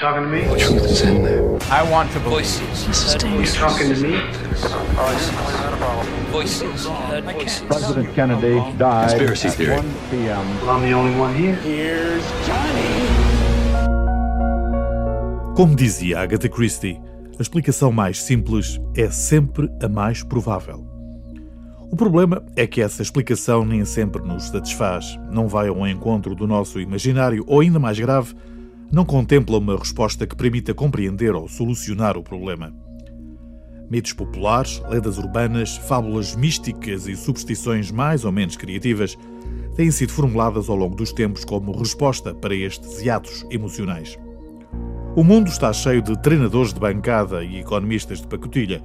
talking to me? Truth is in there. I want to believe. Voices. This is dangerous. You talking to me? Voices. Heard voices. President Kennedy died Conspiracy at theory. 1 p.m. Well, I'm the only one here. Como dizia Agatha Christie, a explicação mais simples é sempre a mais provável. O problema é que essa explicação nem sempre nos satisfaz, não vai ao encontro do nosso imaginário ou, ainda mais grave, não contempla uma resposta que permita compreender ou solucionar o problema. Mitos populares, lendas urbanas, fábulas místicas e superstições mais ou menos criativas têm sido formuladas ao longo dos tempos como resposta para estes hiatos emocionais. O mundo está cheio de treinadores de bancada e economistas de pacotilha.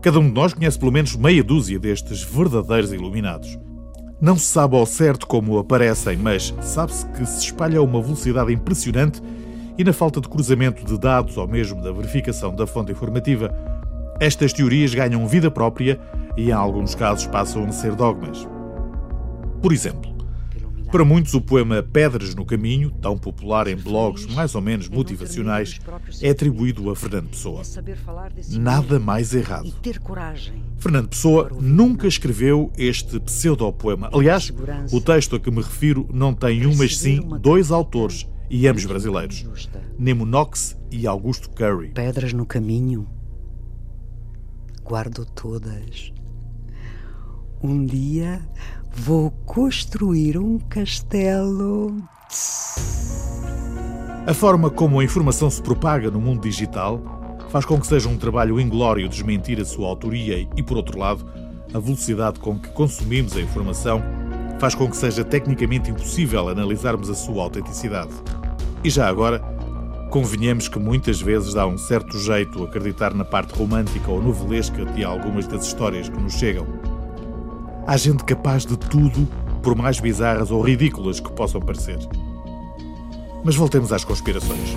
Cada um de nós conhece pelo menos meia dúzia destes verdadeiros iluminados. Não se sabe ao certo como aparecem, mas sabe-se que se espalha a uma velocidade impressionante e, na falta de cruzamento de dados ou mesmo da verificação da fonte informativa, estas teorias ganham vida própria e, em alguns casos, passam a ser dogmas. Por exemplo, para muitos, o poema Pedras no Caminho, tão popular em blogs mais ou menos motivacionais, é atribuído a Fernando Pessoa. Nada mais errado. Fernando Pessoa nunca escreveu este pseudopoema. Aliás, o texto a que me refiro não tem um, mas sim dois autores, e ambos brasileiros: Nemo Knox e Augusto Curry. Pedras no caminho. Guardo todas. Um dia vou construir um castelo. A forma como a informação se propaga no mundo digital faz com que seja um trabalho inglório desmentir a sua autoria e, por outro lado, a velocidade com que consumimos a informação faz com que seja tecnicamente impossível analisarmos a sua autenticidade. E já agora, convenhamos que muitas vezes dá um certo jeito acreditar na parte romântica ou novelesca de algumas das histórias que nos chegam. Há gente capaz de tudo, por mais bizarras ou ridículas que possam parecer. Mas voltemos às conspirações.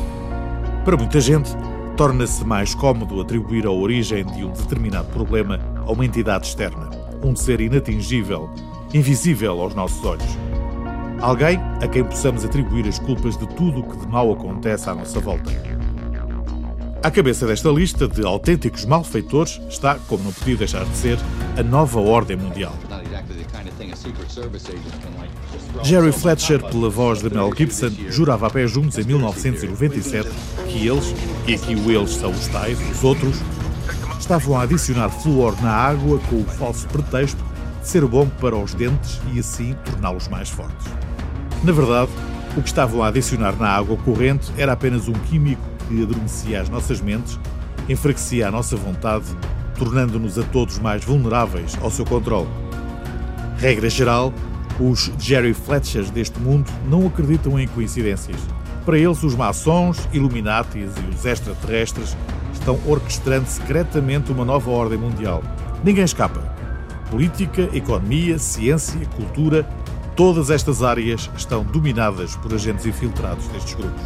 Para muita gente, torna-se mais cómodo atribuir a origem de um determinado problema a uma entidade externa, um ser inatingível, invisível aos nossos olhos. Alguém a quem possamos atribuir as culpas de tudo o que de mal acontece à nossa volta. À cabeça desta lista de autênticos malfeitores está, como não podia deixar de ser, a nova ordem mundial. Jerry Fletcher, pela voz de Mel Gibson, jurava a pé juntos em 1997 que eles, e aqui o eles são os tais, os outros, estavam a adicionar flúor na água com o falso pretexto de ser bom para os dentes e assim torná-los mais fortes. Na verdade, o que estavam a adicionar na água corrente era apenas um químico que adormecia as nossas mentes, enfraquecia a nossa vontade, tornando-nos a todos mais vulneráveis ao seu controle. Regra geral, os Jerry Fletchers deste mundo não acreditam em coincidências. Para eles, os maçons, Illuminatis e os extraterrestres estão orquestrando secretamente uma nova ordem mundial. Ninguém escapa. Política, economia, ciência, cultura, todas estas áreas estão dominadas por agentes infiltrados destes grupos.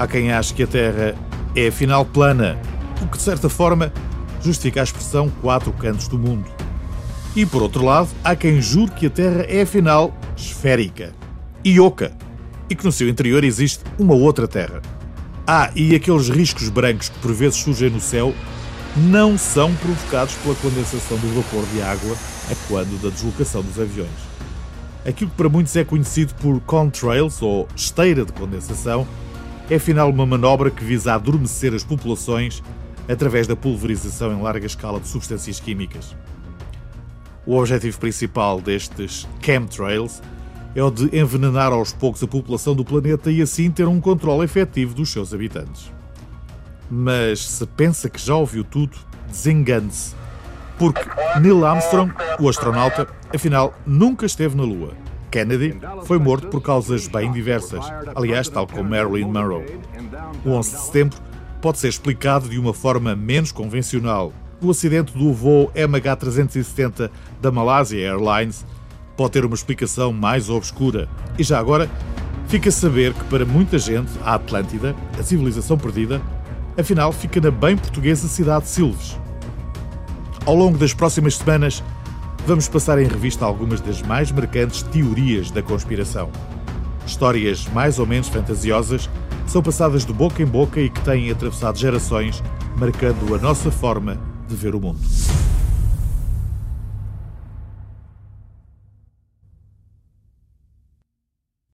Há quem ache que a Terra é afinal plana, o que de certa forma justifica a expressão quatro cantos do mundo. E por outro lado, há quem jure que a Terra é afinal esférica e oca, e que no seu interior existe uma outra Terra. Ah, e aqueles riscos brancos que por vezes surgem no céu não são provocados pela condensação do vapor de água a quando da deslocação dos aviões. Aquilo que para muitos é conhecido por contrails ou esteira de condensação é afinal uma manobra que visa adormecer as populações através da pulverização em larga escala de substâncias químicas. O objetivo principal destes chemtrails é o de envenenar aos poucos a população do planeta e assim ter um controle efetivo dos seus habitantes. Mas se pensa que já ouviu tudo, desengane-se, porque Neil Armstrong, o astronauta, afinal nunca esteve na Lua. Kennedy foi morto por causas bem diversas, aliás, tal como Marilyn Monroe. O 11 de setembro pode ser explicado de uma forma menos convencional. O acidente do voo MH370 da Malaysia Airlines pode ter uma explicação mais obscura. E já agora, fica a saber que para muita gente, a Atlântida, a civilização perdida, afinal fica na bem portuguesa cidade de Silves. Ao longo das próximas semanas, vamos passar em revista algumas das mais marcantes teorias da conspiração. Histórias mais ou menos fantasiosas, são passadas de boca em boca e que têm atravessado gerações, marcando a nossa forma de ver o mundo.